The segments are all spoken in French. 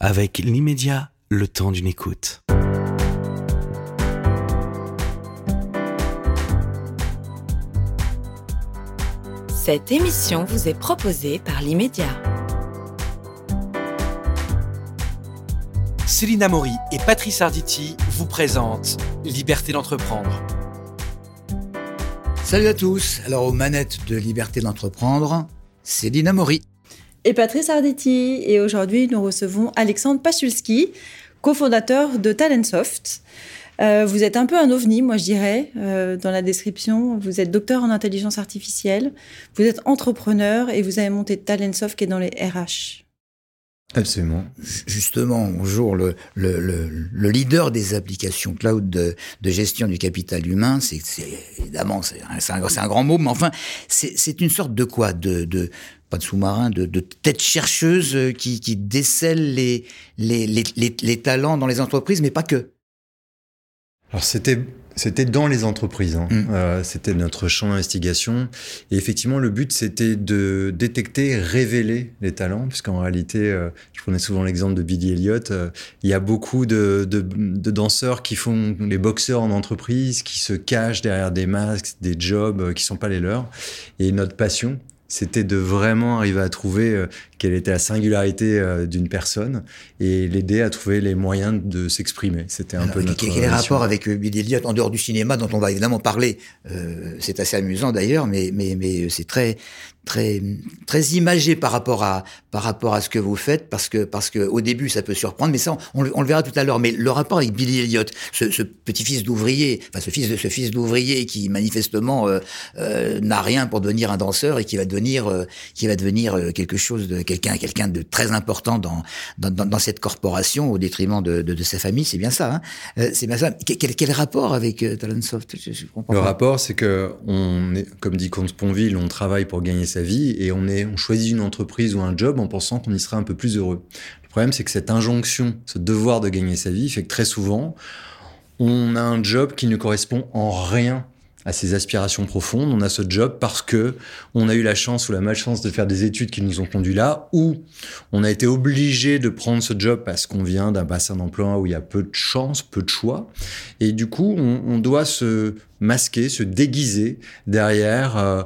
avec l'immédiat, le temps d'une écoute. Cette émission vous est proposée par l'immédiat. Céline Maury et Patrice Arditi vous présentent Liberté d'entreprendre. Salut à tous. Alors aux manettes de Liberté d'entreprendre, Céline Maury. Et Patrice Arditi. Et aujourd'hui, nous recevons Alexandre Pachulski, cofondateur de Talentsoft. Euh, vous êtes un peu un ovni, moi je dirais, euh, dans la description. Vous êtes docteur en intelligence artificielle, vous êtes entrepreneur et vous avez monté Talentsoft qui est dans les RH. Absolument. Justement, bonjour, le, le, le, leader des applications cloud de, de gestion du capital humain, c'est évidemment, c'est un, un, grand mot, mais enfin, c'est une sorte de quoi? De, de pas de sous-marin, de, de tête chercheuse qui, qui décèle les, les, les, les, talents dans les entreprises, mais pas que. Alors c'était c'était dans les entreprises, hein. Mm. euh, c'était notre champ d'investigation. Et effectivement, le but, c'était de détecter, révéler les talents, puisqu'en réalité, euh, je prenais souvent l'exemple de Billy Elliott, euh, il y a beaucoup de, de, de, danseurs qui font les boxeurs en entreprise, qui se cachent derrière des masques, des jobs qui sont pas les leurs. Et notre passion, c'était de vraiment arriver à trouver euh, quelle était la singularité euh, d'une personne et l'aider à trouver les moyens de s'exprimer. C'était un peu notre Quel est le rapport avec euh, Bill Elliott en dehors du cinéma dont on va évidemment parler C'est assez amusant d'ailleurs, mais, mais, mais c'est très très très imagé par rapport à par rapport à ce que vous faites parce que parce que au début ça peut surprendre mais ça on, on le verra tout à l'heure. Mais le rapport avec Billy Elliot ce, ce petit-fils d'ouvrier enfin ce fils de ce fils d'ouvrier qui manifestement euh, euh, n'a rien pour devenir un danseur et qui va devenir euh, qui va devenir quelque chose de quelqu'un quelqu'un de très important dans dans, dans cette corporation au détriment de, de, de sa famille c'est bien ça hein. C'est bien ça. Quel, quel rapport avec Talentsoft je, je le rapport c'est que on est comme dit Comte Ponville on travaille pour gagner sa vie et on, est, on choisit une entreprise ou un job en pensant qu'on y sera un peu plus heureux. Le problème, c'est que cette injonction, ce devoir de gagner sa vie fait que très souvent, on a un job qui ne correspond en rien à ses aspirations profondes. On a ce job parce que on a eu la chance ou la malchance de faire des études qui nous ont conduits là, ou on a été obligé de prendre ce job parce qu'on vient d'un bassin d'emploi où il y a peu de chance, peu de choix. Et du coup, on, on doit se masquer, se déguiser derrière. Euh,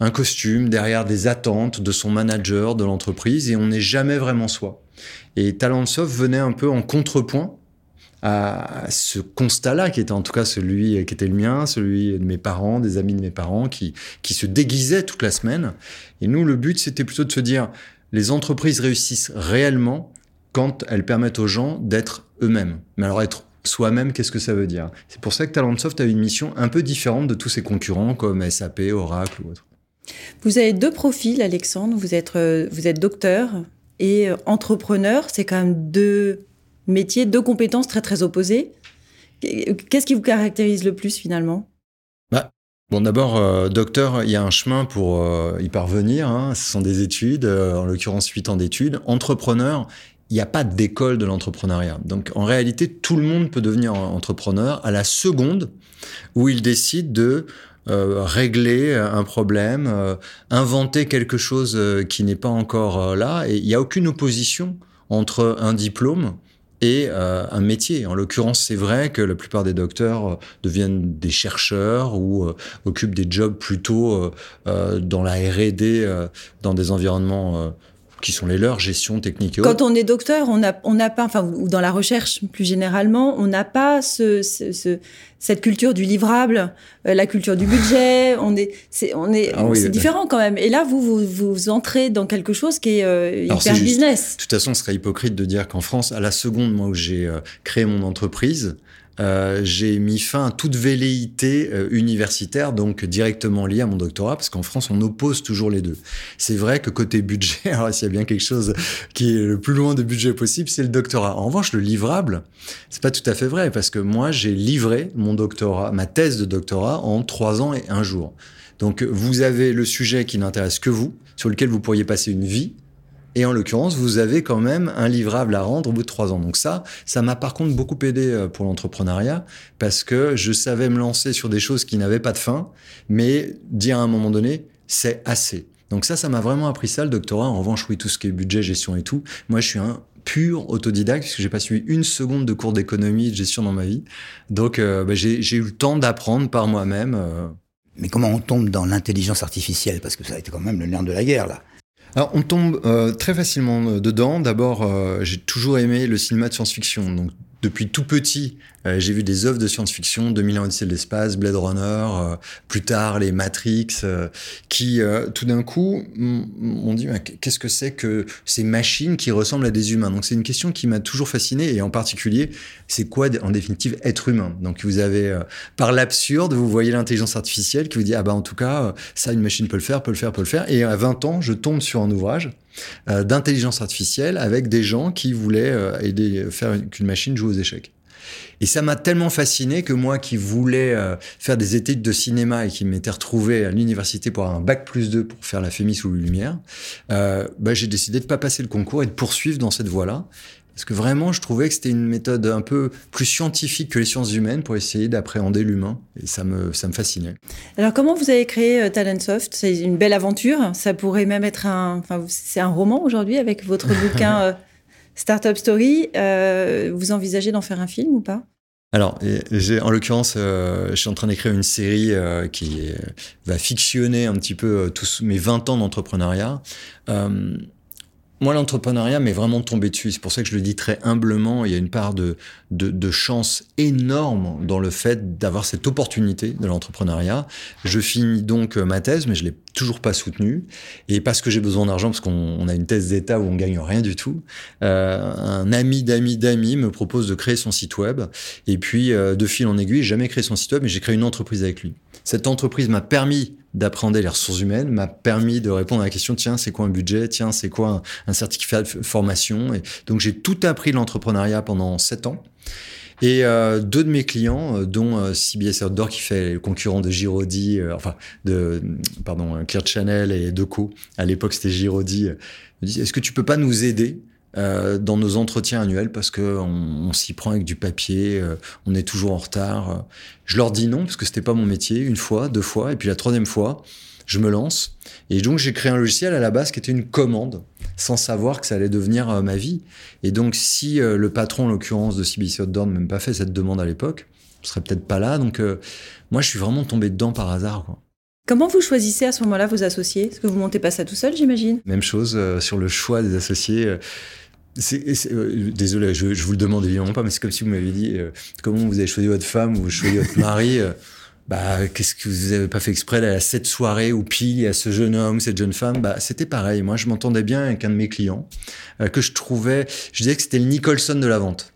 un costume, derrière des attentes de son manager, de l'entreprise, et on n'est jamais vraiment soi. Et Talentsoft venait un peu en contrepoint à ce constat-là, qui était en tout cas celui qui était le mien, celui de mes parents, des amis de mes parents, qui, qui se déguisaient toute la semaine. Et nous, le but, c'était plutôt de se dire, les entreprises réussissent réellement quand elles permettent aux gens d'être eux-mêmes. Mais alors être soi-même, qu'est-ce que ça veut dire? C'est pour ça que Talentsoft a une mission un peu différente de tous ses concurrents comme SAP, Oracle ou autres. Vous avez deux profils, Alexandre. Vous êtes, euh, vous êtes docteur et euh, entrepreneur. C'est quand même deux métiers, deux compétences très très opposées. Qu'est-ce qui vous caractérise le plus finalement? Bah, Bon, d'abord, euh, docteur, il y a un chemin pour y parvenir. Hein. Ce sont des études, en l'occurrence 8 ans d'études. Entrepreneur, il n'y a pas d'école de l'entrepreneuriat. Donc, en réalité, tout le monde peut devenir entrepreneur à la seconde où il décide de euh, régler un problème, euh, inventer quelque chose euh, qui n'est pas encore là. Et il n'y a aucune opposition entre un diplôme et un métier. En l'occurrence, c'est vrai que la plupart des docteurs deviennent des chercheurs ou occupent des jobs plutôt dans la R&D, dans des environnements qui sont les leurs, gestion technique. Quand on est docteur, on n'a on pas, enfin, ou dans la recherche plus généralement, on n'a pas ce, ce, cette culture du livrable, euh, la culture du budget. On est, c'est, on est, ah c'est différent quand même. Et là, vous, vous, vous entrez dans quelque chose qui est euh, hyper business. De toute façon, ce serait hypocrite de dire qu'en France, à la seconde, moi, où j'ai euh, créé mon entreprise, euh, j'ai mis fin à toute velléité euh, universitaire, donc directement liée à mon doctorat, parce qu'en France, on oppose toujours les deux. C'est vrai que côté budget, alors s'il y a bien quelque chose qui est le plus loin de budget possible, c'est le doctorat. En revanche, le livrable, c'est pas tout à fait vrai, parce que moi, j'ai livré mon doctorat, ma thèse de doctorat en trois ans et un jour. Donc, vous avez le sujet qui n'intéresse que vous, sur lequel vous pourriez passer une vie, et en l'occurrence, vous avez quand même un livrable à rendre au bout de trois ans. Donc ça, ça m'a par contre beaucoup aidé euh, pour l'entrepreneuriat parce que je savais me lancer sur des choses qui n'avaient pas de fin, mais dire à un moment donné, c'est assez. Donc ça, ça m'a vraiment appris ça, le doctorat. En revanche, oui, tout ce qui est budget, gestion et tout. Moi, je suis un pur autodidacte, puisque j'ai pas suivi une seconde de cours d'économie et de gestion dans ma vie. Donc, euh, bah, j'ai eu le temps d'apprendre par moi-même. Euh. Mais comment on tombe dans l'intelligence artificielle? Parce que ça a été quand même le nerf de la guerre, là. Alors, on tombe euh, très facilement dedans. D'abord, j'ai toujours aimé le cinéma de science-fiction. Depuis tout petit, euh, j'ai vu des œuvres de science-fiction, 2000 ans de l'espace, Blade Runner, euh, plus tard les Matrix, euh, qui tout d'un coup m'ont dit qu'est-ce que c'est que ces machines qui ressemblent à des humains? Donc c'est une question qui m'a toujours fasciné et en particulier c'est quoi en définitive être humain? Donc vous avez par l'absurde vous voyez l'intelligence artificielle qui vous dit ah bah en tout cas ça une machine peut le faire, peut le faire, peut le faire. Et à 20 ans je tombe sur un ouvrage d'intelligence artificielle avec des gens qui voulaient aider faire qu'une machine joue aux échecs. Et ça m'a tellement fasciné que moi qui voulais euh, faire des études de cinéma et qui m'étais retrouvé à l'université pour un bac plus 2 pour faire la Fémis sous les lumières, euh, bah, j'ai décidé de pas passer le concours et de poursuivre dans cette voie-là. Parce que vraiment, je trouvais que c'était une méthode un peu plus scientifique que les sciences humaines pour essayer d'appréhender l'humain. Et ça me, ça me fascinait. Alors, comment vous avez créé euh, Talentsoft? C'est une belle aventure. Ça pourrait même être un. Enfin, c'est un roman aujourd'hui avec votre bouquin euh, Startup Story, euh, vous envisagez d'en faire un film ou pas? Alors, en l'occurrence, euh, je suis en train d'écrire une série euh, qui va fictionner un petit peu tous mes 20 ans d'entrepreneuriat. Moi, l'entrepreneuriat m'est vraiment tombé dessus. C'est pour ça que je le dis très humblement. Il y a une part de, de, de chance énorme dans le fait d'avoir cette opportunité de l'entrepreneuriat. Je finis donc euh, ma thèse, mais je l'ai toujours pas soutenue. Et parce que j'ai besoin d'argent, parce qu'on a une thèse d'État où on gagne rien du tout, euh, un ami d'amis d'amis me propose de créer son site web. Et puis, euh, de fil en aiguille, j'ai jamais créé son site web, mais j'ai créé une entreprise avec lui. Cette entreprise m'a permis d'apprendre les ressources humaines m'a permis de répondre à la question tiens c'est quoi un budget? Tiens c'est quoi un, certificat de formation? Et donc j'ai tout appris l'entrepreneuriat pendant sept ans. Et euh, deux de mes clients, euh, dont euh, CBS Outdoor qui fait le concurrent de Giraudy, euh, enfin de pardon Clear Channel et Deco, à l'époque c'était Giraudy, me disent est-ce que tu peux pas nous aider euh, dans nos entretiens annuels parce que on, s'y prend avec du papier, euh, on est toujours en retard. Je leur dis non parce que c'était pas mon métier, une fois, deux fois, et puis la troisième fois, je me lance. Et donc j'ai créé un logiciel à la base qui était une commande, sans savoir que ça allait devenir euh, ma vie. Et donc si le patron, en l'occurrence de CBC Outdoor, ne m'a pas fait cette demande à l'époque, je serais peut-être pas là. Donc moi, je suis vraiment tombé dedans par hasard. Quoi. Comment vous choisissez à ce moment-là vos associés? Est-ce que vous montez pas ça tout seul, j'imagine? Même chose sur le choix des associés. Euh, désolé, je, vous le demande évidemment pas, mais c'est comme si vous m'aviez dit euh, comment vous avez choisi votre femme ou choisi votre mari. Euh, bah, qu'est-ce que vous avez pas fait exprès à cette soirée où pile a ce jeune homme, cette jeune femme? Bah, c'était pareil. Moi, je m'entendais bien avec un de mes clients que je trouvais, je disais que c'était le Nicholson de la vente.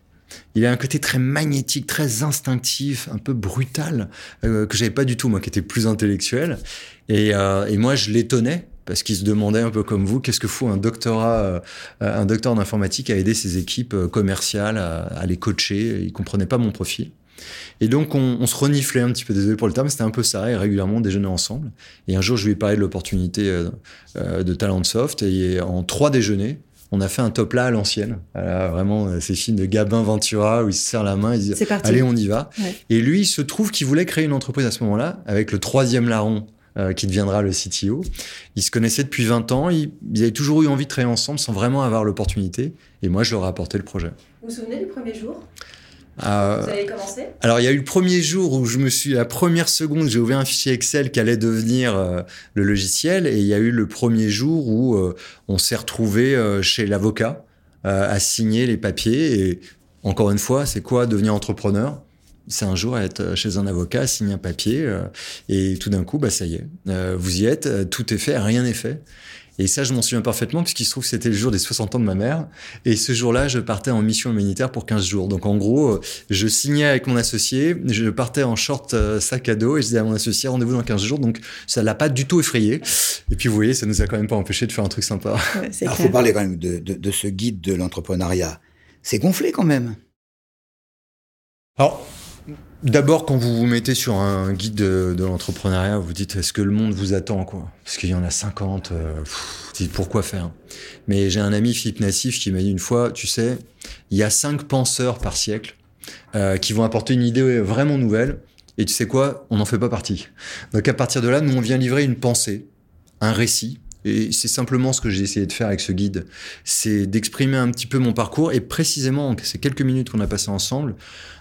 Il a un côté très magnétique, très instinctif, un peu brutal, que j'avais pas du tout, moi, qui était plus intellectuel. Et, et moi, je l'étonnais parce qu'il se demandait un peu comme vous, qu'est-ce que fout un doctorat, euh, un docteur en informatique à aider ses équipes euh, commerciales à, les coacher? Il comprenait pas mon profil. Et donc, on, se reniflait un petit peu, désolé pour le terme, c'était un peu ça, et régulièrement on déjeunait ensemble. Et un jour, je lui ai parlé de l'opportunité euh, de Talentsoft, et en trois déjeuners, on a fait un top là à l'ancienne. vraiment, ces films de Gabin Ventura où il se serre la main, il dit Allez, on y va. Et lui, il se trouve qu'il voulait créer une entreprise à ce moment-là, avec le troisième larron euh, qui deviendra le CTO. Ils se connaissaient depuis 20 ans, ils, avaient toujours eu envie de travailler ensemble sans vraiment avoir l'opportunité. Et moi, je leur ai apporté le projet. Vous vous souvenez du premier jour? Euh, Vous avez commencé? Alors, il y a eu le premier jour où je me suis, la première seconde, j'ai ouvert un fichier Excel qui allait devenir euh, le logiciel. Et il y a eu le premier jour où on s'est retrouvé chez l'avocat à signer les papiers. Et encore une fois, c'est quoi devenir entrepreneur? C'est un jour être chez un avocat, signer un papier, euh, et tout d'un coup, bah, ça y est, euh, vous y êtes, euh, tout est fait, rien n'est fait. Et ça, je m'en souviens parfaitement, puisqu'il se trouve que c'était le jour des 60 ans de ma mère. Et ce jour-là, je partais en mission humanitaire pour 15 jours. Donc, en gros, je signais avec mon associé, je partais en short sac à dos et je disais à mon associé, rendez-vous dans 15 jours. Donc, ça l'a pas du tout effrayé. Et puis, vous voyez, ça nous a quand même pas empêché de faire un truc sympa. il faut parler quand même de, de ce guide de l'entrepreneuriat. C'est gonflé quand même. Alors, D'abord, quand vous vous mettez sur un guide de, l'entrepreneuriat, vous dites est-ce que le monde vous attend quoi? Parce qu'il y en a 50, euh, dites pourquoi faire? Mais j'ai un ami Philippe Nassif qui m'a dit une fois, tu sais, il y a cinq penseurs par siècle euh, qui vont apporter une idée vraiment nouvelle. Et tu sais quoi? On n'en fait pas partie. Donc à partir de là, nous on vient livrer une pensée, un récit, Et c'est simplement ce que j'ai essayé de faire avec ce guide. C'est d'exprimer un petit peu mon parcours et précisément, ces quelques minutes qu'on a passées ensemble,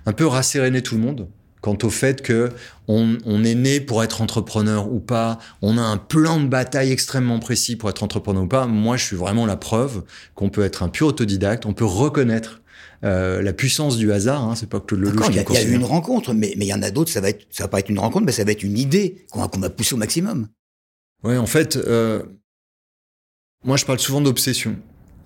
un peu rasséréner tout le monde quant au fait que on, est né pour être entrepreneur ou pas, on a un plan de bataille extrêmement précis pour être entrepreneur ou pas. Moi, je suis vraiment la preuve qu'on peut être un pur autodidacte, on peut reconnaître euh, la puissance du hasard. Hein, c'est pas que le Il y, a, eu une rencontre, mais mais il y en a d'autres. Ça va être, ça va pas être une rencontre, mais ça va être une idée qu'on va, va pousser au maximum. Ouais, en fait, euh, moi, je parle souvent d'obsession.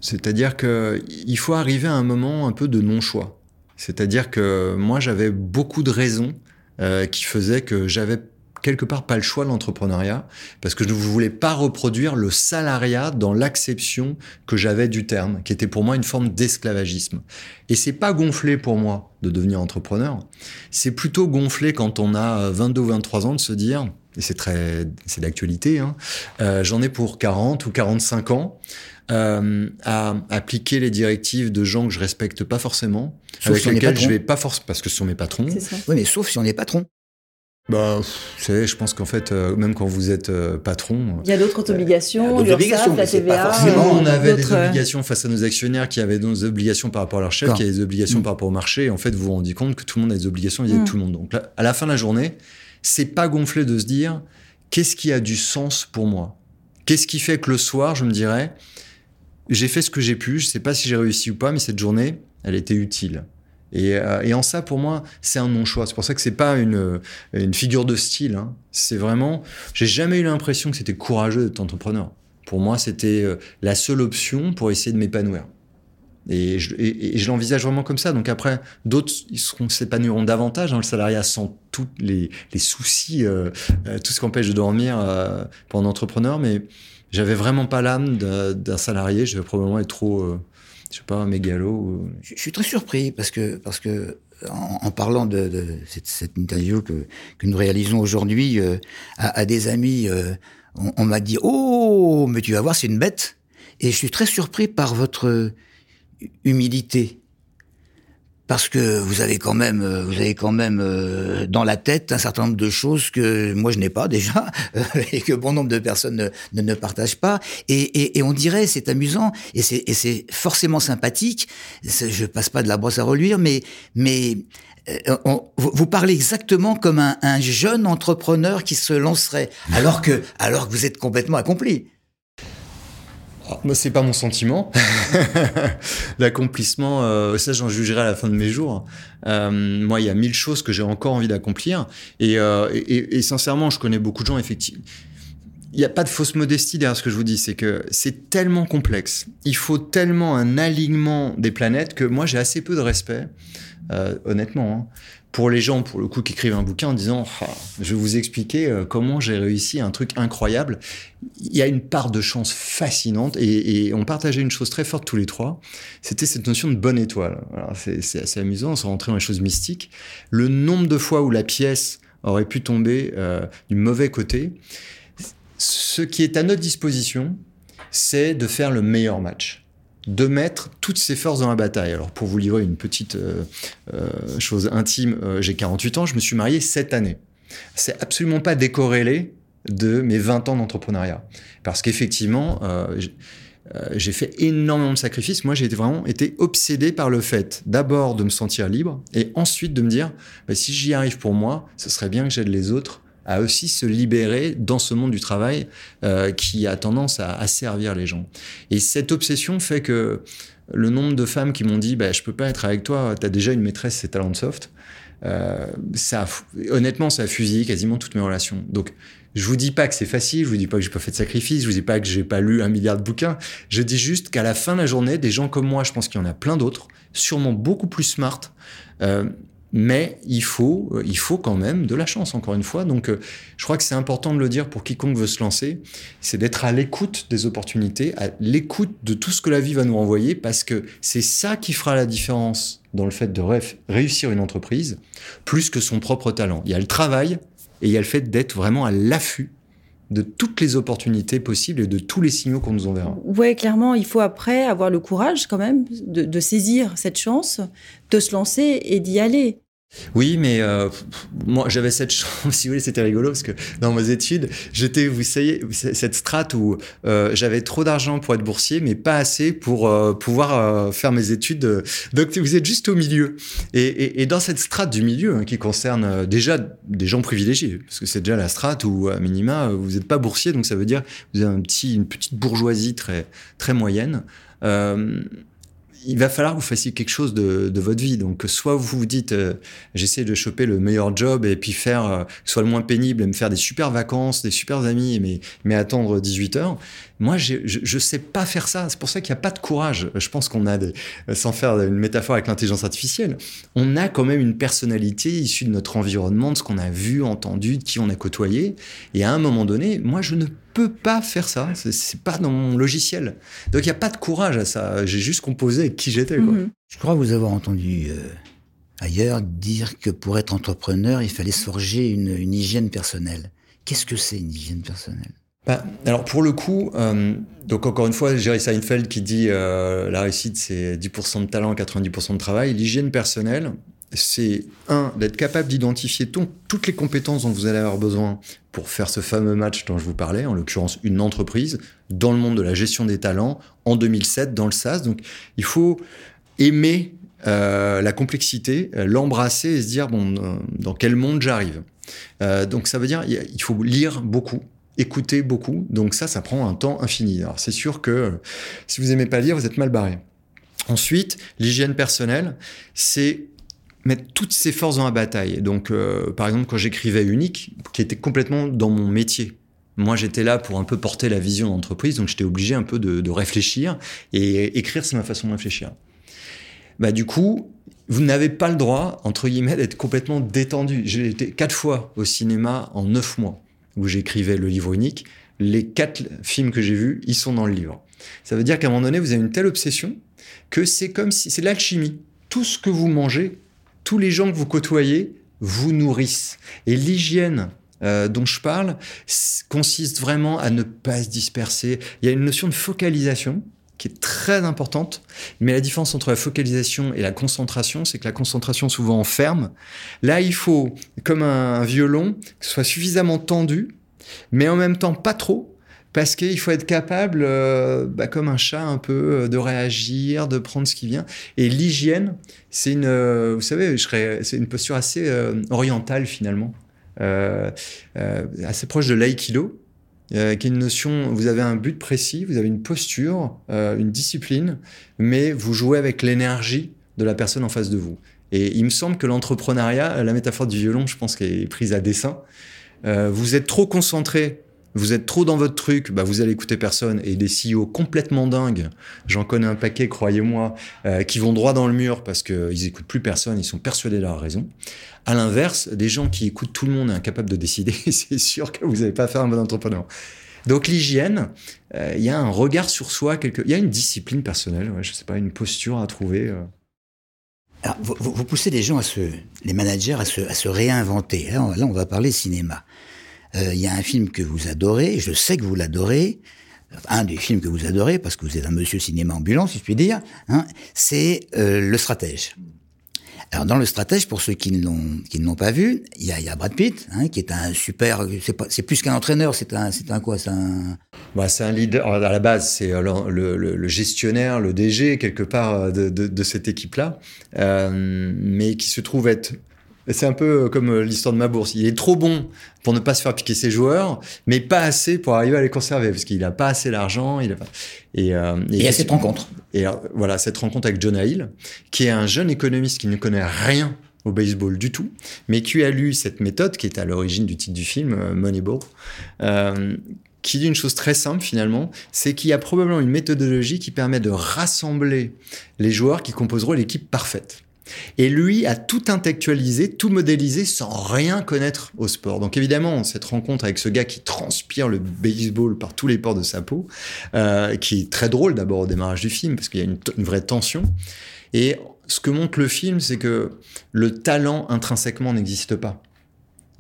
C'est-à-dire que il faut arriver à un moment un peu de non-choix. C'est-à-dire que moi, j'avais beaucoup de raisons euh, qui faisaient que j'avais quelque part pas le choix de l'entrepreneuriat parce que je ne voulais pas reproduire le salariat dans l'acception que j'avais du terme, qui était pour moi une forme d'esclavagisme. Et c'est pas gonflé pour moi de devenir entrepreneur. C'est plutôt gonflé quand on a 22 ou 23 ans de se dire, et c'est très, c'est d'actualité, hein, euh, j'en ai pour 40 ou 45 ans. Euh, à appliquer les directives de gens que je respecte pas forcément, sauf avec si lesquels je vais pas forcément parce que ce sont mes patrons. Oui, mais sauf si on est patron. Bah, vous savez, je pense qu'en fait, euh, même quand vous êtes euh, patron, il y a d'autres obligations, d'autres obligations, la TVA. Forcément, on avait des obligations face à nos actionnaires, qui avaient des obligations par rapport à leur chef, qui avaient des obligations mm. par rapport au marché. Et en fait, vous vous rendez compte que tout le monde a des obligations vis-à-vis de mm. tout le monde. Donc, là, à la fin de la journée, c'est pas gonflé de se dire qu'est-ce qui a du sens pour moi? Qu'est-ce qui fait que le soir, je me dirais, j'ai fait ce que j'ai pu. Je sais pas si j'ai réussi ou pas, mais cette journée, elle était utile. Euh, et, en ça, pour moi, c'est un non-choix. C'est pour ça que c'est pas une, une figure de style. Hein. C'est vraiment, j'ai jamais eu l'impression que c'était courageux d'être entrepreneur. Pour moi, c'était euh, la seule option pour essayer de m'épanouir. Et je, je l'envisage vraiment comme ça. Donc après, d'autres s'épanouiront davantage dans le salariat sans tous les, soucis, euh, tout ce qui empêche de dormir pour un entrepreneur. Mais j'avais vraiment pas l'âme d'un salarié. Je vais probablement être trop je sais pas, mégalo. Je, suis très surpris parce que, parce que en, parlant de, cette, interview que, nous réalisons aujourd'hui euh, à, des amis, euh, on m'a dit Oh, mais tu vas voir, c'est une bête. Et je suis très surpris par votre humilité parce que vous avez quand même, euh, vous avez quand même euh, dans la tête un certain nombre de choses que moi je n'ai pas déjà et que bon nombre de personnes ne, ne, partagent pas. Et, on dirait, c'est amusant et c'est forcément sympathique. Je passe pas de la brosse à reluire, mais mais euh, vous parlez exactement comme un, un, jeune entrepreneur qui se lancerait, alors que alors que vous êtes complètement accompli. Ah, moi, c'est pas mon sentiment. L'accomplissement, euh, ça, j'en jugerai à la fin de mes jours. Euh, moi, il y a mille choses que j'ai encore envie d'accomplir. Et, euh, et, et, sincèrement, je connais beaucoup de gens, effectivement. Il n'y a pas de fausse modestie derrière ce que je vous dis, c'est que c'est tellement complexe. Il faut tellement un alignement des planètes que moi, j'ai assez peu de respect, euh, honnêtement, hein, pour les gens, pour le coup, qui écrivent un bouquin en disant ah, Je vais vous expliquer euh, comment j'ai réussi un truc incroyable. Il y a une part de chance fascinante et, on partageait une chose très forte tous les trois c'était cette notion de bonne étoile. C'est assez amusant, on s'est rentré dans les choses mystiques. Le nombre de fois où la pièce aurait pu tomber euh, du mauvais côté, ce qui est à notre disposition, c'est de faire le meilleur match de mettre toutes ses forces dans la bataille. Alors pour vous livrer une petite euh, euh, chose intime, euh, j'ai 48 ans, je me suis marié cette année. C'est absolument pas décorrélé de mes 20 ans d'entrepreneuriat. Parce qu'effectivement, j'ai fait énormément de sacrifices. Moi, j'ai vraiment été obsédé par le fait d'abord de me sentir libre et ensuite de me dire, bah, si j'y arrive pour moi, ce serait bien que j'aide les autres à aussi se libérer dans ce monde du travail euh, qui a tendance à asservir les gens. Et cette obsession fait que le nombre de femmes qui m'ont dit bah, je peux pas être avec toi, tu as déjà une maîtresse, c'est Talentsoft. Euh, ça honnêtement, ça a fusillé quasiment toutes mes relations. Donc, je vous dis pas que c'est facile, je vous dis pas que j'ai pas fait de sacrifice, je vous dis pas que j'ai pas lu un milliard de bouquins. Je dis juste qu'à la fin de la journée, des gens comme moi, je pense qu'il y en a plein d'autres, sûrement beaucoup plus smart, euh, mais il faut, euh, il faut quand même de la chance, encore une fois. Donc, euh, je crois que c'est important de le dire pour quiconque veut se lancer, c'est d'être à l'écoute des opportunités, à l'écoute de tout ce que la vie va nous envoyer, parce que c'est ça qui fera la différence dans le fait de réussir une entreprise, plus que son propre talent. Il y a le travail et il y a le fait d'être vraiment à l'affût de toutes les opportunités possibles et de tous les signaux qu'on nous enverra. Oui, clairement, il faut après avoir le courage quand même de, de saisir cette chance, de se lancer et d'y aller. Oui, mais euh, moi j'avais cette chance, si vous voulez, c'était rigolo parce que dans mes études, j'étais, vous savez, cette strate où euh, j'avais trop d'argent pour être boursier, mais pas assez pour euh, pouvoir faire mes études. Donc vous êtes juste au milieu. Et, et, dans cette strate du milieu, hein, qui concerne déjà des gens privilégiés, parce que c'est déjà la strate où, à minima, vous n'êtes pas boursier, donc ça veut dire que vous avez un petit, une petite bourgeoisie très, très moyenne il va falloir que vous fassiez quelque chose de, votre vie. Donc, soit vous vous dites, euh, j'essaie de choper le meilleur job et puis faire, euh, soit le moins pénible et me faire des super vacances, des super amis, mais, mais attendre 18 heures. Moi, je ne sais pas faire ça. C'est pour ça qu'il n'y a pas de courage. Je pense qu'on a, sans faire une métaphore avec l'intelligence artificielle, on a quand même une personnalité issue de notre environnement, de ce qu'on a vu, entendu, de qui on a côtoyé. Et à un moment donné, moi, je ne peux pas faire ça. C'est pas dans mon logiciel. Donc, il n'y a pas de courage à ça. J'ai juste composé avec qui j'étais. Mhm. Je crois vous avoir entendu euh, ailleurs dire que pour être entrepreneur, il fallait se forger une, une hygiène personnelle. Qu'est-ce que c'est une hygiène personnelle? Bah, alors pour le coup, euh, donc encore une fois, Jerry Seinfeld qui dit euh, la réussite c'est 10% de talent, 90% de travail. L'hygiène personnelle, c'est un d'être capable d'identifier toutes les compétences dont vous allez avoir besoin pour faire ce fameux match dont je vous parlais, en l'occurrence une entreprise dans le monde de la gestion des talents en 2007 dans le SaaS. Donc il faut aimer euh, la complexité, euh, l'embrasser et se dire bon euh, dans quel monde j'arrive. Euh, donc ça veut dire il faut lire beaucoup écouter beaucoup. Donc ça, ça prend un temps infini. Alors c'est sûr que si vous aimez pas lire, vous êtes mal barré. Ensuite, l'hygiène personnelle, c'est mettre toutes ses forces dans la bataille. Donc, euh, par exemple, quand j'écrivais Unique, qui était complètement dans mon métier. Moi, j'étais là pour un peu porter la vision d'entreprise, donc j'étais obligé un peu de, de, réfléchir. Et écrire, c'est ma façon de réfléchir. Bah, du coup, vous n'avez pas le droit, entre guillemets, d'être complètement détendu. J'ai été quatre fois au cinéma en neuf mois où j'écrivais le livre unique, les quatre films que j'ai vus, ils sont dans le livre. Ça veut dire qu'à un moment donné, vous avez une telle obsession que c'est comme si c'est l'alchimie. Tout ce que vous mangez, tous les gens que vous côtoyez vous nourrissent. Et l'hygiène euh, dont je parle consiste vraiment à ne pas se disperser. Il y a une notion de focalisation qui est très importante. Mais la différence entre la focalisation et la concentration, c'est que la concentration souvent enferme. Là, il faut, comme un, violon, que ce soit suffisamment tendu, mais en même temps pas trop, parce qu'il faut être capable, euh, bah, comme un chat un peu, euh, de réagir, de prendre ce qui vient. Et l'hygiène, c'est une, euh, vous savez, c'est une posture assez orientale finalement, assez proche de l'aïkido euh, qui est une notion, vous avez un but précis, vous avez une posture, euh, une discipline, mais vous jouez avec l'énergie de la personne en face de vous. Et il me semble que l'entrepreneuriat, la métaphore du violon, je pense qu'elle est prise à dessein. Euh, vous êtes trop concentré vous êtes trop dans votre truc, bah vous allez écouter personne. Et des CEO complètement dingues, j'en connais un paquet, croyez-moi, euh, qui vont droit dans le mur parce qu'ils écoutent plus personne, ils sont persuadés de leur raison. À l'inverse, des gens qui écoutent tout le monde et incapables de décider, c'est sûr que vous n'allez pas faire un bon entrepreneur. Donc l'hygiène, euh, il y a un regard sur soi, il y a une discipline personnelle, ouais, je sais pas, une posture à trouver. Euh. Vous, poussez les gens à se, les managers à se, à se réinventer. On, là, on va parler cinéma. Euh, il y a un film que vous adorez, je sais que vous l'adorez, un des films que vous adorez, parce que vous êtes un monsieur cinéma ambulant, si je puis dire, hein, c'est euh, Le Stratège. Alors dans Le Stratège, pour ceux qui ne l'ont qui ne l'ont pas vu, il y a, Brad Pitt, hein, qui est un super, c'est plus qu'un entraîneur, c'est un c'est un quoi, c'est un. Bah, c'est un leader. À la base, c'est euh, le, le, gestionnaire, le DG quelque part de, cette équipe-là, euh, mais qui se trouve être c'est un peu comme euh, l'histoire de ma bourse. Il est trop bon pour ne pas se faire piquer ses joueurs, mais pas assez pour arriver à les conserver, parce qu'il n'a pas assez d'argent. Il a pas... Et, euh, et, y a cette rencontre. Et voilà, cette rencontre avec John Hill, qui est un jeune économiste qui ne connaît rien au baseball du tout, mais qui a lu cette méthode qui est à l'origine du titre du film, euh, Moneyball, euh, qui dit une chose très simple finalement, c'est qu'il y a probablement une méthodologie qui permet de rassembler les joueurs qui composeront l'équipe parfaite. Et lui a tout intellectualisé, tout modélisé sans rien connaître au sport. Donc évidemment, cette rencontre avec ce gars qui transpire le baseball par tous les pores de sa peau, euh, qui est très drôle d'abord au démarrage du film, parce qu'il y a une, vraie tension. Et ce que montre le film, c'est que le talent intrinsèquement n'existe pas.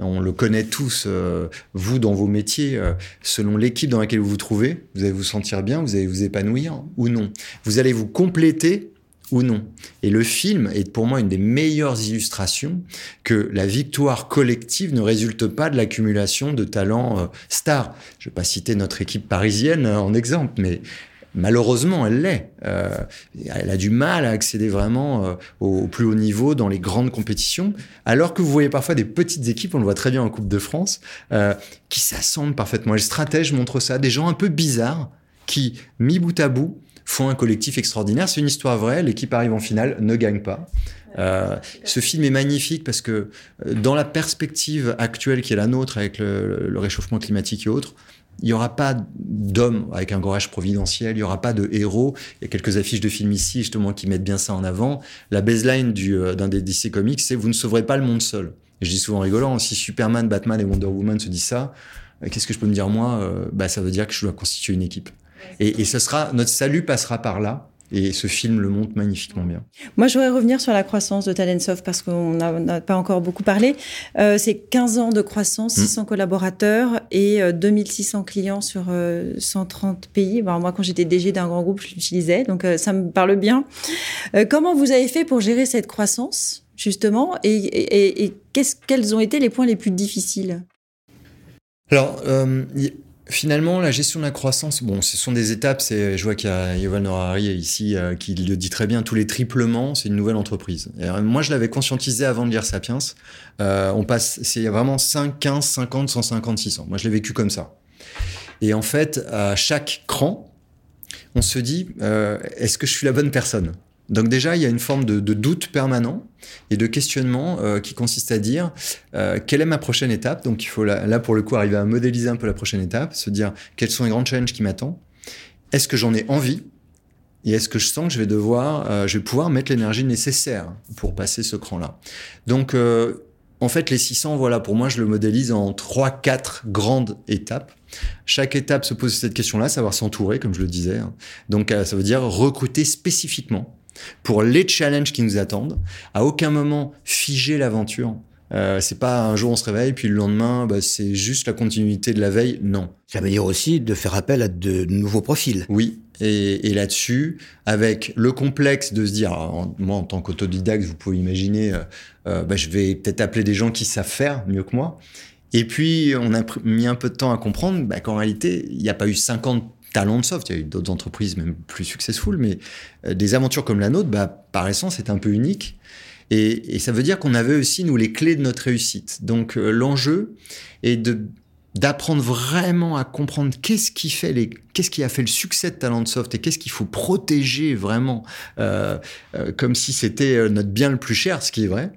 On le connaît tous, euh, vous dans vos métiers, euh, selon l'équipe dans laquelle vous vous trouvez, vous allez vous sentir bien, vous allez vous épanouir ou non. Vous allez vous compléter ou non. Et le film est pour moi une des meilleures illustrations que la victoire collective ne résulte pas de l'accumulation de talents euh, stars. Je ne vais pas citer notre équipe parisienne euh, en exemple, mais malheureusement, elle l'est. Euh, elle a du mal à accéder vraiment au plus haut niveau dans les grandes compétitions, alors que vous voyez parfois des petites équipes, on le voit très bien en Coupe de France, qui s'assemblent parfaitement. Et le stratège montre ça, des gens un peu bizarres qui, mis bout à bout, font un collectif extraordinaire. C'est une histoire vraie. L'équipe arrive en finale, ne gagne pas. Euh, ce film est magnifique parce que euh, dans la perspective actuelle qui est la nôtre avec le, réchauffement climatique et autres, il n'y aura pas d'homme avec un gorage providentiel, il n'y aura pas de héros. Il y a quelques affiches de films ici justement qui mettent bien ça en avant. La baseline euh, d'un des DC Comics, c'est vous ne sauverez pas le monde seul. Et je dis souvent rigolant, si Superman, Batman et Wonder Woman se disent ça, qu'est-ce que je peux me dire moi bah, Ça veut dire que je dois constituer une équipe. Et, ce sera, notre salut passera par là. Et ce film le montre magnifiquement bien. Moi, je voudrais revenir sur la croissance de Talentsoft parce qu'on n'a pas encore beaucoup parlé. Euh, c'est 15 ans de croissance, 600 hmm. collaborateurs et 2600 euh, clients sur 130 euh, pays. moi, quand j'étais DG d'un grand groupe, je l'utilisais, donc ça me parle bien. comment vous avez fait pour gérer cette croissance, justement, et, et, quels ont été les points les plus difficiles? Alors, Finalement, la gestion de la croissance, bon, ce sont des étapes. Je vois qu'il y a Yoval Norari ici euh, qui le dit très bien. Tous les triplements, c'est une nouvelle entreprise. Euh, moi, je l'avais conscientisé avant de lire Sapiens. Euh, on passe, c'est vraiment 5, 15, 50, 150, 600. Moi, je l'ai vécu comme ça. Et en fait, à chaque cran, on se dit, est-ce que je suis la bonne personne? Donc déjà, il y a une forme de, doute permanent et de questionnement euh, qui consiste à dire euh, quelle est ma prochaine étape? Donc il faut là, pour le coup arriver à modéliser un peu la prochaine étape, se dire quels sont les grands challenges qui m'attendent? Est-ce que j'en ai envie? Et est-ce que je sens que je vais devoir, euh, je vais pouvoir mettre l'énergie nécessaire pour passer ce cran-là? Donc en fait, les 600, voilà, pour moi, je le modélise en 3-4 grandes étapes. Chaque étape se pose cette question-là, savoir s'entourer, comme je le disais. Donc, ça veut dire recruter spécifiquement pour les challenges qui nous attendent. À aucun moment figer l'aventure. Euh, c'est pas un jour on se réveille puis le lendemain bah, c'est juste la continuité de la veille. Non. Ça veut dire aussi de faire appel à de nouveaux profils. Oui. Et, là-dessus, avec le complexe de se dire, moi en tant qu'autodidacte, vous pouvez imaginer, euh, euh, bah, je vais peut-être appeler des gens qui savent faire mieux que moi. Et puis, on a mis un peu de temps à comprendre bah, qu'en réalité, il n'y a pas eu 50 talent de soft. Il y a eu d'autres entreprises même plus successful, mais euh, des aventures comme la nôtre, bah, par essence, c'est un peu unique. Et, ça veut dire qu'on avait aussi, nous, les clés de notre réussite. Donc, euh, l'enjeu est d'apprendre vraiment à comprendre qu'est-ce qui fait les qu'est-ce qui a fait le succès de Talentsoft et qu'est-ce qu'il faut protéger vraiment euh, comme si c'était notre bien le plus cher ce qui est vrai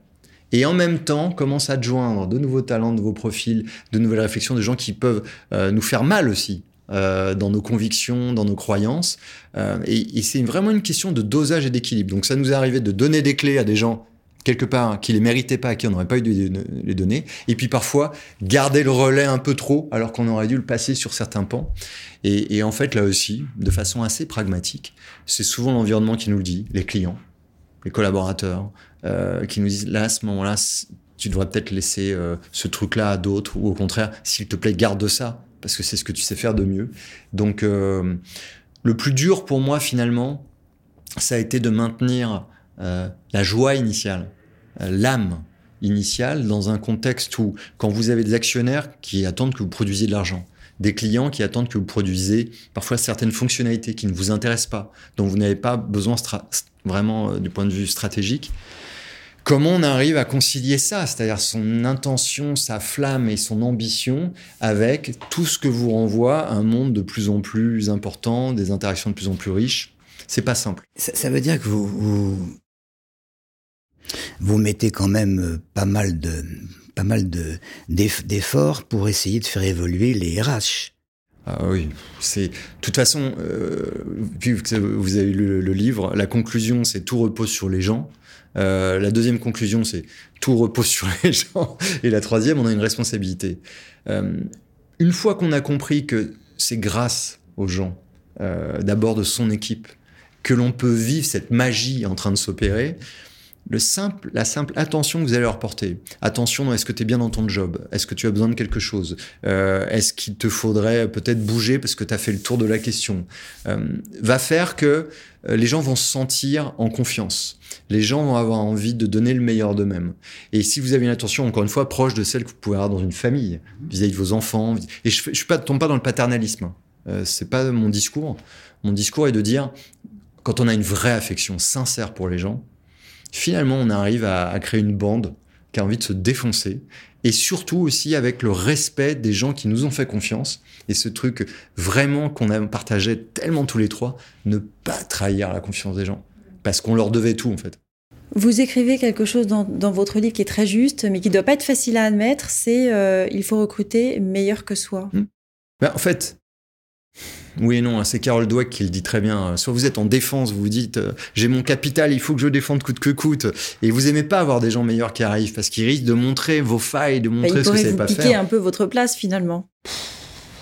et en même temps commence à joindre de nouveaux talents, de nouveaux profils, de nouvelles réflexions, de gens qui peuvent nous faire mal aussi. Euh, dans nos convictions, dans nos croyances. Euh, et, c'est vraiment une question de dosage et d'équilibre. Donc ça nous est arrivé de donner des clés à des gens quelque part qui les méritaient pas, à qui on n'aurait pas eu de les donner. Et puis parfois garder le relais un peu trop alors qu'on aurait dû le passer sur certains pans. Et, en fait là aussi, de façon assez pragmatique, c'est souvent l'environnement qui nous le dit, les clients, les collaborateurs, euh, qui nous disent là à ce moment-là tu devrais peut-être laisser ce truc-là à d'autres, ou au contraire, s'il te plaît, garde ça parce que c'est ce que tu sais faire de mieux. Donc, euh, le plus dur pour moi, finalement, ça a été de maintenir euh, la joie initiale, euh, l'âme initiale, dans un contexte où, quand vous avez des actionnaires qui attendent que vous produisiez de l'argent, des clients qui attendent que vous produisiez parfois certaines fonctionnalités qui ne vous intéressent pas, dont vous n'avez pas besoin vraiment du point de vue stratégique, Comment on arrive à concilier ça, c'est-à-dire son intention, sa flamme et son ambition avec tout ce que vous renvoie un monde de plus en plus important, des interactions de plus en plus riches C'est pas simple. Ça, veut dire que vous, vous, mettez quand même euh, pas mal de pas mal de d'efforts pour essayer de faire évoluer les RH. Ah oui, c'est de toute façon, euh, vous avez lu le livre, la conclusion c'est tout repose sur les gens. Euh, la deuxième conclusion, c'est tout repose sur les gens. Et la troisième, on a une responsabilité. Euh, une fois qu'on a compris que c'est grâce aux gens, euh, d'abord de son équipe, que l'on peut vivre cette magie en train de s'opérer, le simple, la simple attention que vous allez leur porter. Attention, est-ce que tu es bien dans ton job? Est-ce que tu as besoin de quelque chose? Euh, Est-ce qu'il te faudrait peut-être bouger parce que tu as fait le tour de la question? Euh, Va faire que euh, les gens vont se sentir en confiance. Les gens vont avoir envie de donner le meilleur d'eux-mêmes. Et si vous avez une attention, encore une fois, proche de celle que vous pouvez avoir dans une famille, vis-à-vis de vos enfants, et je ne je tombe pas dans le paternalisme, euh, c'est pas mon discours. Mon discours est de dire, quand on a une vraie affection sincère pour les gens, finalement, on arrive à, créer une bande qui a envie de se défoncer. Et surtout aussi avec le respect des gens qui nous ont fait confiance. Et ce truc vraiment qu'on a partagé tellement tous les trois, ne pas trahir la confiance des gens. Parce qu'on leur devait tout, en fait. Vous écrivez quelque chose dans, votre livre qui est très juste, mais qui ne doit pas être facile à admettre, c'est euh, il faut recruter meilleur que soi. Hmm. Ben, en fait, oui et non, hein, c'est Carol Dweck qui le dit très bien. Soit vous êtes en défense, vous vous dites euh, j'ai mon capital, il faut que je défende coûte que coûte, et vous aimez pas avoir des gens meilleurs qui arrivent parce qu'ils risquent de montrer vos failles, de montrer ce que vous savez pas faire. piquer un peu votre place finalement.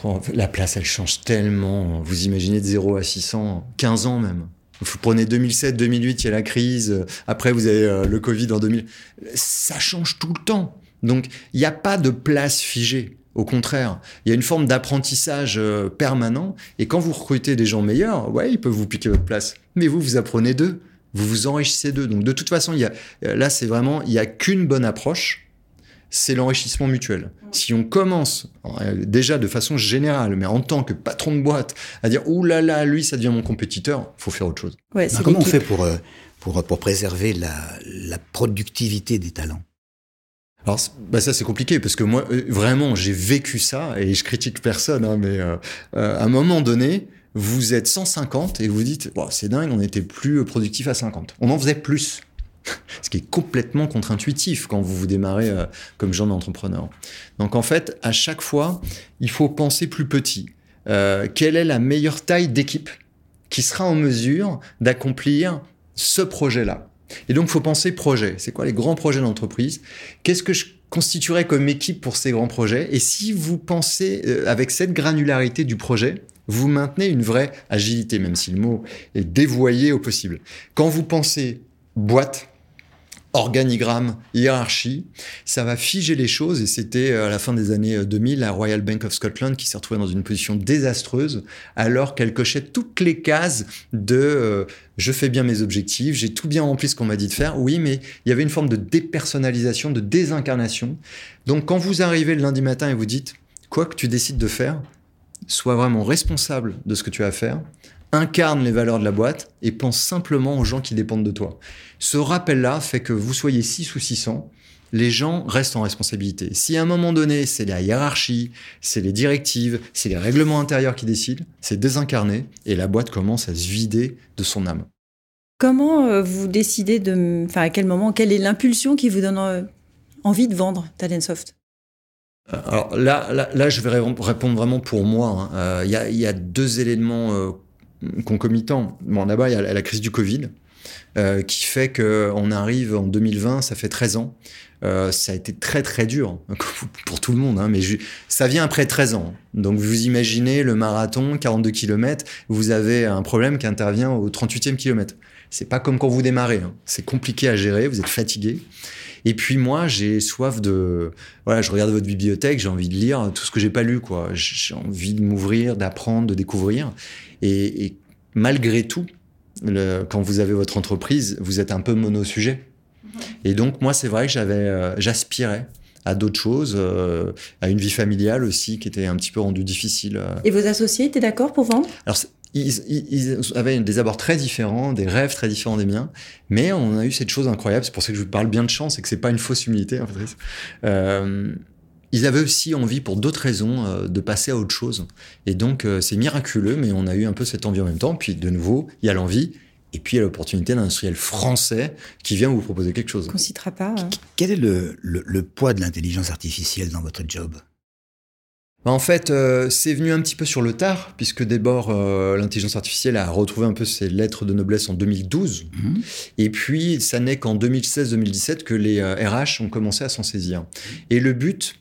Oh, la place, elle change tellement. Vous imaginez de 0 à 600, 15 ans même. Vous prenez 2007, 2008, il y a la crise. Après, vous avez euh, le Covid en 2000. Ça change tout le temps. Donc, il n'y a pas de place figée. Au contraire, il y a une forme d'apprentissage euh, permanent. Et quand vous recrutez des gens meilleurs, ouais, ils peuvent vous piquer votre place. Mais vous, vous apprenez d'eux. Vous vous enrichissez d'eux. Donc, de toute façon, il y a, euh, là, c'est vraiment, il n'y a qu'une bonne approche. C'est l'enrichissement mutuel. Si on commence, euh, déjà de façon générale, mais en tant que patron de boîte, à dire, ouh là là, lui, ça devient mon compétiteur, faut faire autre chose. Ouais, comment on fait pour, pour, pour préserver la, la productivité des talents? Alors bah ça c'est compliqué parce que moi euh, vraiment j'ai vécu ça et je critique personne hein, mais euh, euh, à un moment donné vous êtes 150 et vous dites c'est dingue on était plus productif à 50 on en faisait plus. Ce qui est complètement contre-intuitif quand vous vous démarrez comme jeune entrepreneur. Donc en fait à chaque fois il faut penser plus petit. Quelle est la meilleure taille d'équipe qui sera en mesure d'accomplir ce projet là et donc, faut penser projet. C'est quoi les grands projets d'entreprise? Qu'est-ce que je constituerais comme équipe pour ces grands projets? Et si vous pensez euh, avec cette granularité du projet, vous maintenez une vraie agilité, même si le mot est dévoyé au possible. Quand vous pensez boîte, organigramme, hiérarchie, ça va figer les choses et c'était euh, à la fin des années 2000 euh, la Royal Bank of Scotland qui s'est retrouvée dans une position désastreuse alors qu'elle cochait toutes les cases de euh, je fais bien mes objectifs, j'ai tout bien rempli ce qu'on m'a dit de faire. Oui, mais il y avait une forme de dépersonnalisation, de désincarnation. Donc quand vous arrivez le lundi matin et vous dites quoi que tu décides de faire, sois vraiment responsable de ce que tu as à faire, incarne les valeurs de la boîte et pense simplement aux gens qui dépendent de toi. Ce rappel-là fait que vous soyez 6 ou 600, les gens restent en responsabilité. Si à un moment donné, c'est la hiérarchie, c'est les directives, c'est les règlements intérieurs qui décident, c'est désincarné et la boîte commence à se vider de son âme. Comment euh, vous décidez de. Enfin, à quel moment, quelle est l'impulsion qui vous donne euh, envie de vendre Talentsoft? Euh, alors là, là, je vais répondre vraiment pour moi. Hein. Il y, a deux éléments concomitant. Bon, d'abord, il y a la crise du Covid. Euh, qui fait qu'on arrive en 2020, ça fait 13 ans. Euh, ça a été très très dur pour tout le monde, hein, mais ça vient après 13 ans. Donc vous imaginez le marathon, 42 km, vous avez un problème qui intervient au 38e kilomètre. C'est pas comme quand vous démarrez, hein. c'est compliqué à gérer, vous êtes fatigué. Et puis moi, j'ai soif de, voilà, je regarde votre bibliothèque, j'ai envie de lire tout ce que j'ai pas lu, quoi. J'ai envie de m'ouvrir, d'apprendre, de découvrir. Et, et malgré tout, le, quand vous avez votre entreprise, vous êtes un peu monosujet. Et donc, moi, c'est vrai que j'avais, euh, j'aspirais à d'autres choses, euh, à une vie familiale aussi qui était un petit peu rendue difficile. Euh. Et vos associés étaient d'accord pour vendre? Alors, ils, ils, avaient des abords très différents, des rêves très différents des miens, mais on a eu cette chose incroyable. C'est pour ça que je vous parle bien de chance et que c'est pas une fausse humilité. En fait. euh, ils avaient aussi envie, pour d'autres raisons, euh, de passer à autre chose. Et donc, euh, c'est miraculeux, mais on a eu un peu cette envie en même temps. Puis, de nouveau, il y a l'envie. Et puis, il y a l'opportunité d'un industriel français qui vient vous proposer quelque chose. Qu'on ne citera pas. Hein. Quel est le, le, poids de l'intelligence artificielle dans votre job? Bah, en fait, euh, c'est venu un petit peu sur le tard, puisque d'abord, l'intelligence artificielle a retrouvé un peu ses lettres de noblesse en 2012. Mhm. Et puis, ça n'est qu'en 2016-2017 que les RH ont commencé à s'en saisir. Et le but,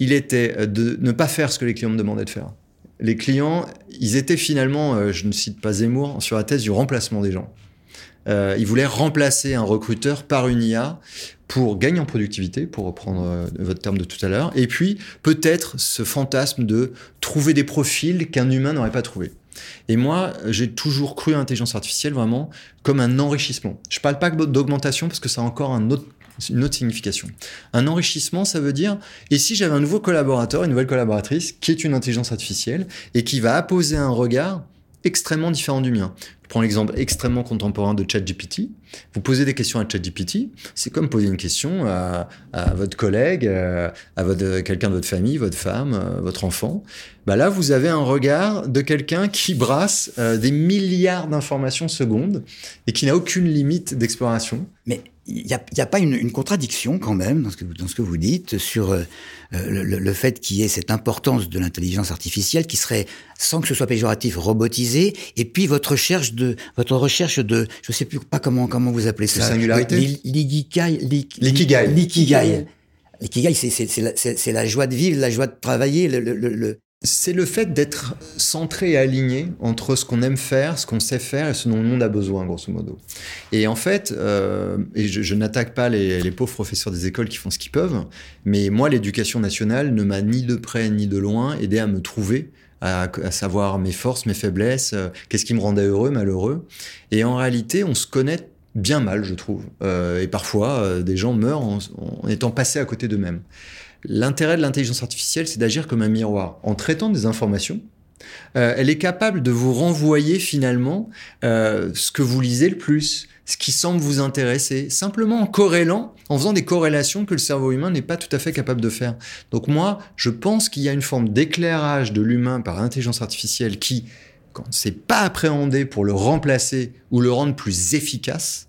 il était euh, de ne pas faire ce que les clients me demandaient de faire. Les clients, ils étaient finalement, euh, je ne cite pas Zemmour, sur la thèse du remplacement des gens. Euh, il voulait remplacer un recruteur par une IA pour gagner en productivité, pour reprendre euh, votre terme de tout à l'heure, et puis peut-être ce fantasme de trouver des profils qu'un humain n'aurait pas trouvé. Et moi, j'ai toujours cru à l'intelligence artificielle vraiment comme un enrichissement. Je parle pas d'augmentation parce que ça a encore une autre signification. Un enrichissement, ça veut dire, et si j'avais un nouveau collaborateur, une nouvelle collaboratrice, qui est une intelligence artificielle, et qui va apposer un regard extrêmement différent du mien. Je prends l'exemple extrêmement contemporain de ChatGPT. Vous posez des questions à ChatGPT, c'est comme poser une question à, votre collègue, euh, à, votre, quelqu'un de votre famille, votre femme, euh, votre enfant. Bah là, vous avez un regard de quelqu'un qui brasse euh, des milliards d'informations secondes et qui n'a aucune limite d'exploration. Mais il n'y a, a, pas une, une, contradiction quand même dans ce que vous, dans ce que vous dites sur euh, le, le, fait qu'il y ait cette importance de l'intelligence artificielle qui serait, sans que ce soit péjoratif, robotisée, et puis votre recherche de, votre recherche de, je sais plus pas comment, comment vous appelez ça. Singularité. L'ikigai. L'ikigai. L'ikigai. L'ikigai, c'est la, la joie de vivre, la joie de travailler, le, le c'est le fait d'être centré et aligné entre ce qu'on aime faire, ce qu'on sait faire et ce dont le monde a besoin, grosso modo. Et en fait, euh, et je, n'attaque pas les, pauvres professeurs des écoles qui font ce qu'ils peuvent, mais moi, l'éducation nationale ne m'a ni de près ni de loin aidé à me trouver, à, savoir mes forces, mes faiblesses, euh, qu'est-ce qui me rendait heureux, malheureux. Et en réalité, on se connaît bien mal, je trouve. Euh, et parfois, des gens meurent en, en étant passés à côté d'eux-mêmes. L'intérêt de l'intelligence artificielle, c'est d'agir comme un miroir. En traitant des informations, euh, elle est capable de vous renvoyer finalement euh, ce que vous lisez le plus, ce qui semble vous intéresser, simplement en corrélant, en faisant des corrélations que le cerveau humain n'est pas tout à fait capable de faire. Donc moi, je pense qu'il y a une forme d'éclairage de l'humain par l'intelligence artificielle qui, quand c'est pas appréhendé pour le remplacer ou le rendre plus efficace,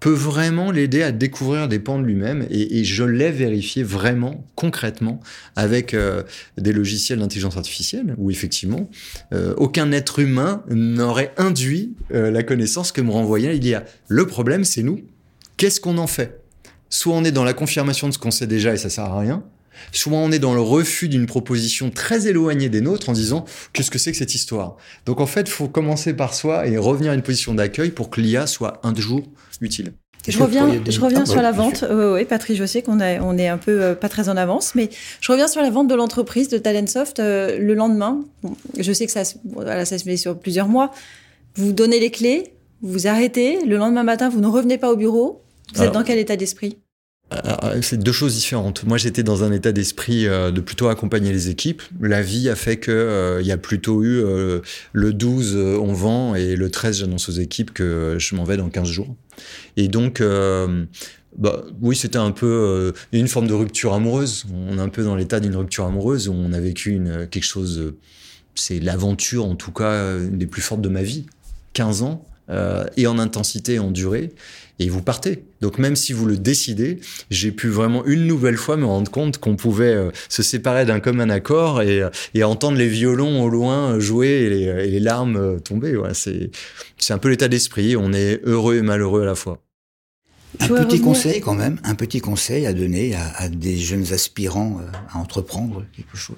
peut vraiment l'aider à découvrir des pans de lui-même. Et, je l'ai vérifié vraiment, concrètement, avec euh, des logiciels d'intelligence artificielle, où effectivement, euh, aucun être humain n'aurait induit euh, la connaissance que me renvoyait il y a. Le problème, c'est nous. Qu'est-ce qu'on en fait? Soit on est dans la confirmation de ce qu'on sait déjà et ça sert à rien, soit on est dans le refus d'une proposition très éloignée des nôtres en disant qu'est-ce que c'est que cette histoire? Donc en fait, il faut commencer par soi et revenir à une position d'accueil pour que l'IA soit un jour utile. Je reviens, je reviens sur la vente. Oui, Patrick, je sais qu'on on est un peu euh, pas très en avance, mais je reviens sur la vente de l'entreprise de Talentsoft euh, le lendemain. je sais que ça, voilà, ça se met sur plusieurs mois. Vous donnez les clés, vous arrêtez. Le lendemain matin, vous ne revenez pas au bureau. Vous êtes dans quel état d'esprit? C'est deux choses différentes. Moi, j'étais dans un état d'esprit euh, de plutôt accompagner les équipes. La vie a fait que euh, il y a plutôt eu le 12 on vend et le 13 j'annonce aux équipes que je m'en vais dans 15 jours. Et donc bah, oui, c'était un peu une forme de rupture amoureuse. On est un peu dans l'état d'une rupture amoureuse où on a vécu quelque chose. c'est l'aventure, en tout cas, des plus fortes de ma vie. 15 ans, et en intensité et en durée et vous partez. Donc même si vous le décidez, j'ai pu vraiment une nouvelle fois me rendre compte qu'on pouvait euh, se séparer d'un commun accord et, euh, et, entendre les violons au loin jouer et les, et les larmes euh, tomber. Ouais, c'est, c'est un peu l'état d'esprit. On est heureux et malheureux à la fois. Un petit conseil quand même, un petit conseil à donner à, à des jeunes aspirants à entreprendre quelque chose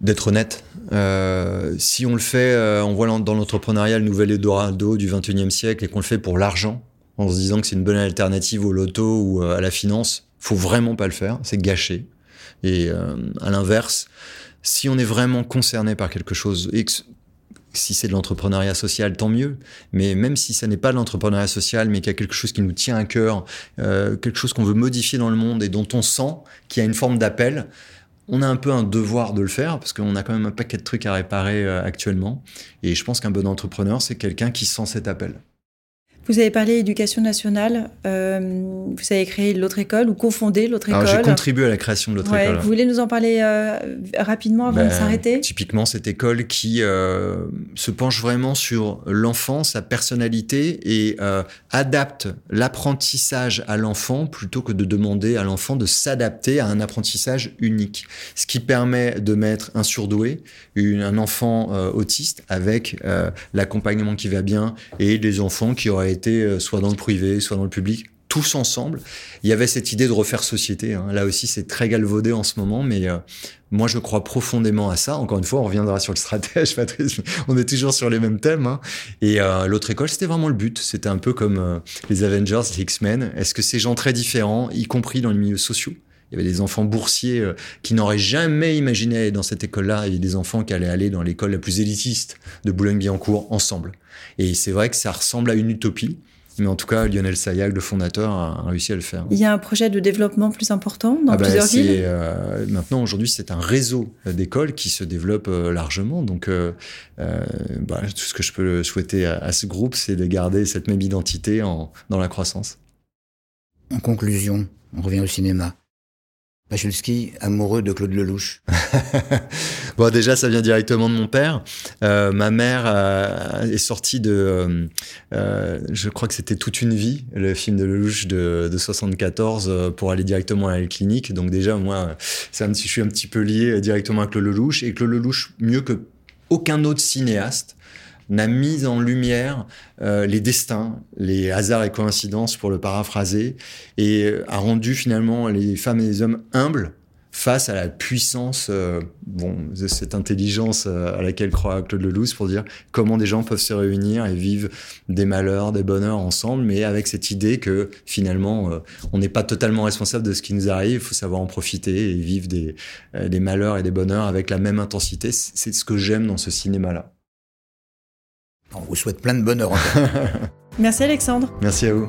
d'être honnête. Euh, si on le fait, on voit dans l'entrepreneuriat le nouvel Eldorado du 21e siècle et qu'on le fait pour l'argent, en se disant que c'est une bonne alternative au loto ou euh, à la finance, faut vraiment pas le faire, c'est gâché. Et euh, à l'inverse, si on est vraiment concerné par quelque chose, et si c'est de l'entrepreneuriat social, tant mieux. Mais même si ça n'est pas de l'entrepreneuriat social, mais qu'il y a quelque chose qui nous tient à cœur, euh, quelque chose qu'on veut modifier dans le monde et dont on sent qu'il y a une forme d'appel, on a un peu un devoir de le faire parce qu'on a quand même un paquet de trucs à réparer actuellement. Et je pense qu'un bon entrepreneur, c'est quelqu'un qui sent cet appel. Vous avez parlé éducation nationale. Euh, vous avez créé l'autre école ou confondé l'autre école. J'ai contribué à la création de l'autre école. Vous voulez nous en parler euh, rapidement avant de ben, s'arrêter? Typiquement, cette école qui euh, se penche vraiment sur l'enfant, sa personnalité et adapte l'apprentissage à l'enfant plutôt que de demander à l'enfant de s'adapter à un apprentissage unique. Ce qui permet de mettre un surdoué, un enfant autiste avec l'accompagnement qui va bien et des enfants qui auraient été euh, soit dans le privé, soit dans le public, tous ensemble. Il y avait cette idée de refaire société. Hein. Là aussi, c'est très galvaudé en ce moment, mais euh, moi, je crois profondément à ça. Encore une fois, on reviendra sur le stratège, Patrice. on est toujours sur les mêmes thèmes. Hein. Et euh, l'autre école, c'était vraiment le but. C'était un peu comme les Avengers, les X-Men. Est-ce que ces gens très différents, y compris dans les milieux sociaux, il y avait des enfants boursiers qui n'auraient jamais imaginé aller dans cette école-là et des enfants qui allaient aller dans l'école la plus élitiste de Boulogne-Billancourt ensemble. Et c'est vrai que ça ressemble à une utopie. Mais en tout cas, Lionel Sayag, le fondateur, a réussi à le faire. Il y a un projet de développement plus important dans ah bah, plusieurs villes? euh, Maintenant, aujourd'hui, c'est un réseau d'écoles qui se développe euh, largement. Donc, euh, bah, tout ce que je peux souhaiter à, ce groupe, c'est de garder cette même identité en, dans la croissance. En conclusion, on revient au cinéma. Pachulski, amoureux de Claude Lelouch Bon, déjà, ça vient directement de mon père. Euh, ma mère euh, est sortie de, euh, euh, je crois que c'était toute une vie, le film de Lelouch de, de 74, euh, pour aller directement à la clinique. Donc déjà, moi, ça, je suis un petit peu lié directement avec Claude Lelouch. Et Claude Lelouch, mieux que aucun autre cinéaste, n'a mis en lumière euh, les destins, les hasards et coïncidences, pour le paraphraser, et euh, a rendu finalement les femmes et les hommes humbles face à la puissance euh, bon, de cette intelligence à laquelle croit Claude Lelouch pour dire comment des gens peuvent se réunir et vivre des malheurs, des bonheurs ensemble, mais avec cette idée que finalement on n'est pas totalement responsable de ce qui nous arrive, il faut savoir en profiter et vivre des, des malheurs et des bonheurs avec la même intensité. C'est ce que j'aime dans ce cinéma-là. On vous souhaite plein de bonheur Merci Alexandre. Merci à vous.